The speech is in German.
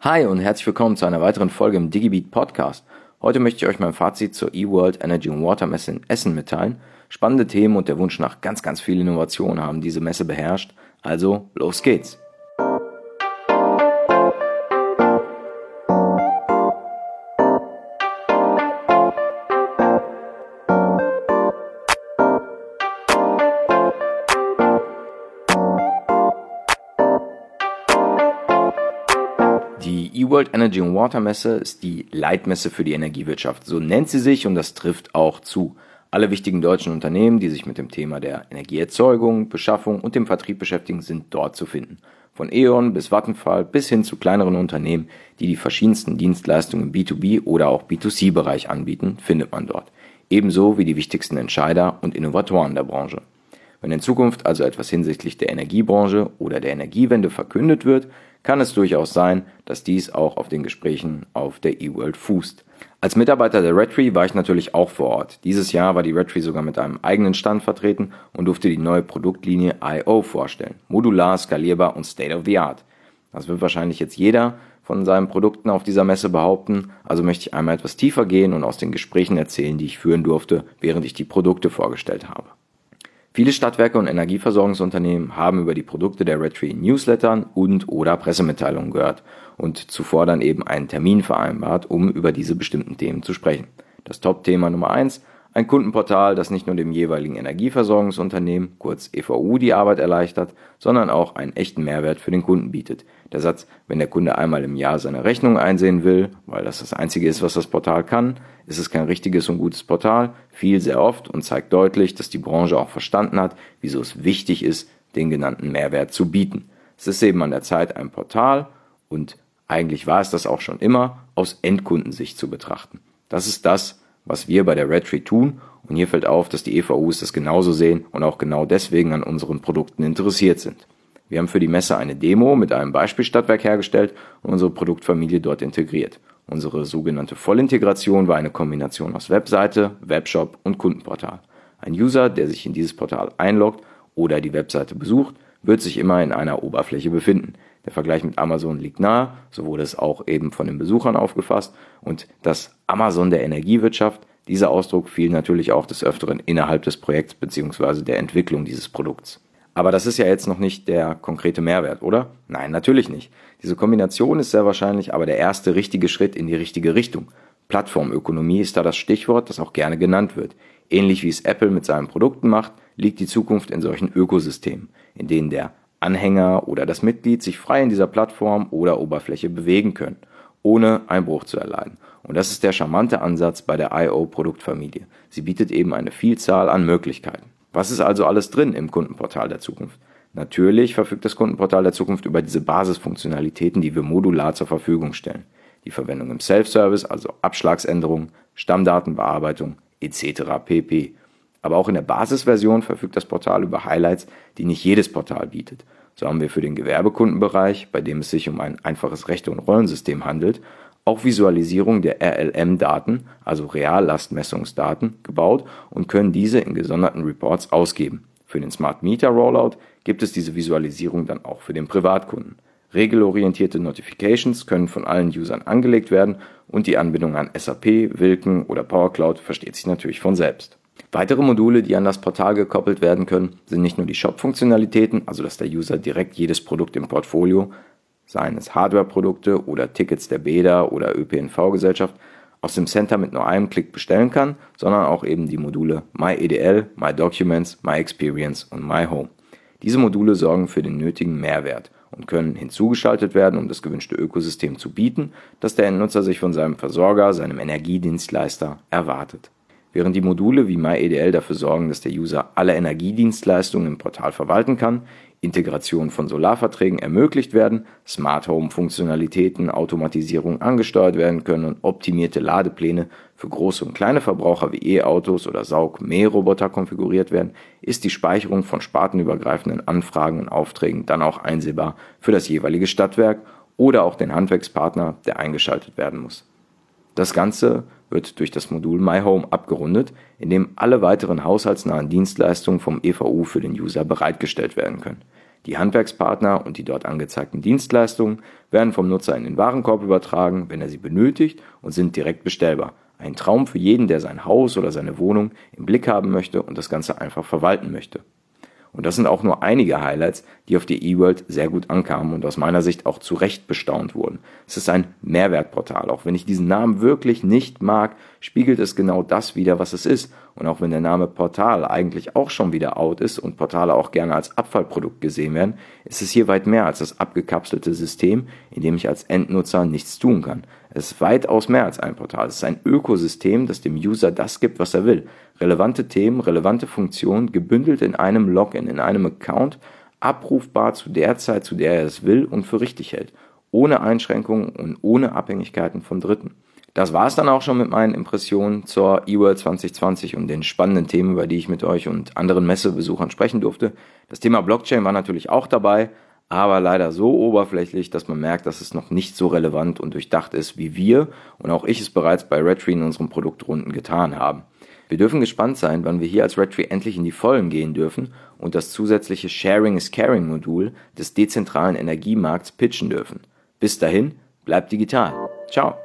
Hi und herzlich willkommen zu einer weiteren Folge im DigiBeat Podcast. Heute möchte ich euch mein Fazit zur eWorld Energy and Water Messe in Essen mitteilen. Spannende Themen und der Wunsch nach ganz, ganz viel Innovation haben diese Messe beherrscht. Also, los geht's! Die eWorld Energy and Water Messe ist die Leitmesse für die Energiewirtschaft. So nennt sie sich und das trifft auch zu. Alle wichtigen deutschen Unternehmen, die sich mit dem Thema der Energieerzeugung, Beschaffung und dem Vertrieb beschäftigen, sind dort zu finden. Von E.ON bis Vattenfall bis hin zu kleineren Unternehmen, die die verschiedensten Dienstleistungen im B2B oder auch B2C-Bereich anbieten, findet man dort. Ebenso wie die wichtigsten Entscheider und Innovatoren der Branche. Wenn in Zukunft also etwas hinsichtlich der Energiebranche oder der Energiewende verkündet wird, kann es durchaus sein, dass dies auch auf den Gesprächen auf der eWorld fußt. Als Mitarbeiter der Redtree war ich natürlich auch vor Ort. Dieses Jahr war die Redtree sogar mit einem eigenen Stand vertreten und durfte die neue Produktlinie IO vorstellen. Modular, skalierbar und state of the art. Das wird wahrscheinlich jetzt jeder von seinen Produkten auf dieser Messe behaupten, also möchte ich einmal etwas tiefer gehen und aus den Gesprächen erzählen, die ich führen durfte, während ich die Produkte vorgestellt habe. Viele Stadtwerke und Energieversorgungsunternehmen haben über die Produkte der Redtree Newslettern und oder Pressemitteilungen gehört und zuvor dann eben einen Termin vereinbart, um über diese bestimmten Themen zu sprechen. Das Top-Thema Nummer eins ein Kundenportal, das nicht nur dem jeweiligen Energieversorgungsunternehmen, kurz EVU, die Arbeit erleichtert, sondern auch einen echten Mehrwert für den Kunden bietet. Der Satz, wenn der Kunde einmal im Jahr seine Rechnung einsehen will, weil das das einzige ist, was das Portal kann, ist es kein richtiges und gutes Portal, viel sehr oft und zeigt deutlich, dass die Branche auch verstanden hat, wieso es wichtig ist, den genannten Mehrwert zu bieten. Es ist eben an der Zeit, ein Portal und eigentlich war es das auch schon immer, aus Endkundensicht zu betrachten. Das ist das, was wir bei der Redtree tun. Und hier fällt auf, dass die EVUs das genauso sehen und auch genau deswegen an unseren Produkten interessiert sind. Wir haben für die Messe eine Demo mit einem Beispielstadtwerk hergestellt und unsere Produktfamilie dort integriert. Unsere sogenannte Vollintegration war eine Kombination aus Webseite, Webshop und Kundenportal. Ein User, der sich in dieses Portal einloggt oder die Webseite besucht, wird sich immer in einer Oberfläche befinden. Der Vergleich mit Amazon liegt nahe, so wurde es auch eben von den Besuchern aufgefasst. Und das Amazon der Energiewirtschaft, dieser Ausdruck fiel natürlich auch des Öfteren innerhalb des Projekts bzw. der Entwicklung dieses Produkts. Aber das ist ja jetzt noch nicht der konkrete Mehrwert, oder? Nein, natürlich nicht. Diese Kombination ist sehr wahrscheinlich aber der erste richtige Schritt in die richtige Richtung. Plattformökonomie ist da das Stichwort, das auch gerne genannt wird. Ähnlich wie es Apple mit seinen Produkten macht, liegt die Zukunft in solchen Ökosystemen, in denen der Anhänger oder das Mitglied sich frei in dieser Plattform oder Oberfläche bewegen können, ohne Einbruch zu erleiden. Und das ist der charmante Ansatz bei der IO-Produktfamilie. Sie bietet eben eine Vielzahl an Möglichkeiten. Was ist also alles drin im Kundenportal der Zukunft? Natürlich verfügt das Kundenportal der Zukunft über diese Basisfunktionalitäten, die wir modular zur Verfügung stellen. Die Verwendung im Self-Service, also Abschlagsänderung, Stammdatenbearbeitung etc. pp. Aber auch in der Basisversion verfügt das Portal über Highlights, die nicht jedes Portal bietet. So haben wir für den Gewerbekundenbereich, bei dem es sich um ein einfaches Rechte- und Rollensystem handelt, auch Visualisierung der RLM-Daten, also Reallastmessungsdaten, gebaut und können diese in gesonderten Reports ausgeben. Für den Smart Meter Rollout gibt es diese Visualisierung dann auch für den Privatkunden. Regelorientierte Notifications können von allen Usern angelegt werden und die Anbindung an SAP, Wilken oder Power Cloud versteht sich natürlich von selbst. Weitere Module, die an das Portal gekoppelt werden können, sind nicht nur die Shop-Funktionalitäten, also dass der User direkt jedes Produkt im Portfolio, seien es Hardware-Produkte oder Tickets der Bäder oder ÖPNV-Gesellschaft, aus dem Center mit nur einem Klick bestellen kann, sondern auch eben die Module MyEDL, MyDocuments, MyExperience und MyHome. Diese Module sorgen für den nötigen Mehrwert und können hinzugeschaltet werden, um das gewünschte Ökosystem zu bieten, das der Endnutzer sich von seinem Versorger, seinem Energiedienstleister erwartet. Während die Module wie MyEDL dafür sorgen, dass der User alle Energiedienstleistungen im Portal verwalten kann, Integration von Solarverträgen ermöglicht werden, Smart Home Funktionalitäten, Automatisierung angesteuert werden können und optimierte Ladepläne für große und kleine Verbraucher wie E-Autos oder Saug-Mähroboter konfiguriert werden, ist die Speicherung von spartenübergreifenden Anfragen und Aufträgen dann auch einsehbar für das jeweilige Stadtwerk oder auch den Handwerkspartner, der eingeschaltet werden muss. Das Ganze wird durch das Modul My Home abgerundet, in dem alle weiteren haushaltsnahen Dienstleistungen vom EVU für den User bereitgestellt werden können. Die Handwerkspartner und die dort angezeigten Dienstleistungen werden vom Nutzer in den Warenkorb übertragen, wenn er sie benötigt und sind direkt bestellbar. Ein Traum für jeden, der sein Haus oder seine Wohnung im Blick haben möchte und das Ganze einfach verwalten möchte. Und das sind auch nur einige Highlights, die auf die eWorld sehr gut ankamen und aus meiner Sicht auch zu Recht bestaunt wurden. Es ist ein Mehrwertportal. Auch wenn ich diesen Namen wirklich nicht mag, spiegelt es genau das wieder, was es ist. Und auch wenn der Name Portal eigentlich auch schon wieder out ist und Portale auch gerne als Abfallprodukt gesehen werden, ist es hier weit mehr als das abgekapselte System, in dem ich als Endnutzer nichts tun kann. Es ist weitaus mehr als ein Portal. Es ist ein Ökosystem, das dem User das gibt, was er will. Relevante Themen, relevante Funktionen, gebündelt in einem Login, in einem Account, abrufbar zu der Zeit, zu der er es will und für richtig hält. Ohne Einschränkungen und ohne Abhängigkeiten von Dritten. Das war es dann auch schon mit meinen Impressionen zur eWorld 2020 und den spannenden Themen, über die ich mit euch und anderen Messebesuchern sprechen durfte. Das Thema Blockchain war natürlich auch dabei, aber leider so oberflächlich, dass man merkt, dass es noch nicht so relevant und durchdacht ist, wie wir und auch ich es bereits bei Redtree in unseren Produktrunden getan haben. Wir dürfen gespannt sein, wann wir hier als Redtree endlich in die Vollen gehen dürfen und das zusätzliche Sharing is Caring Modul des dezentralen Energiemarkts pitchen dürfen. Bis dahin, bleibt digital. Ciao.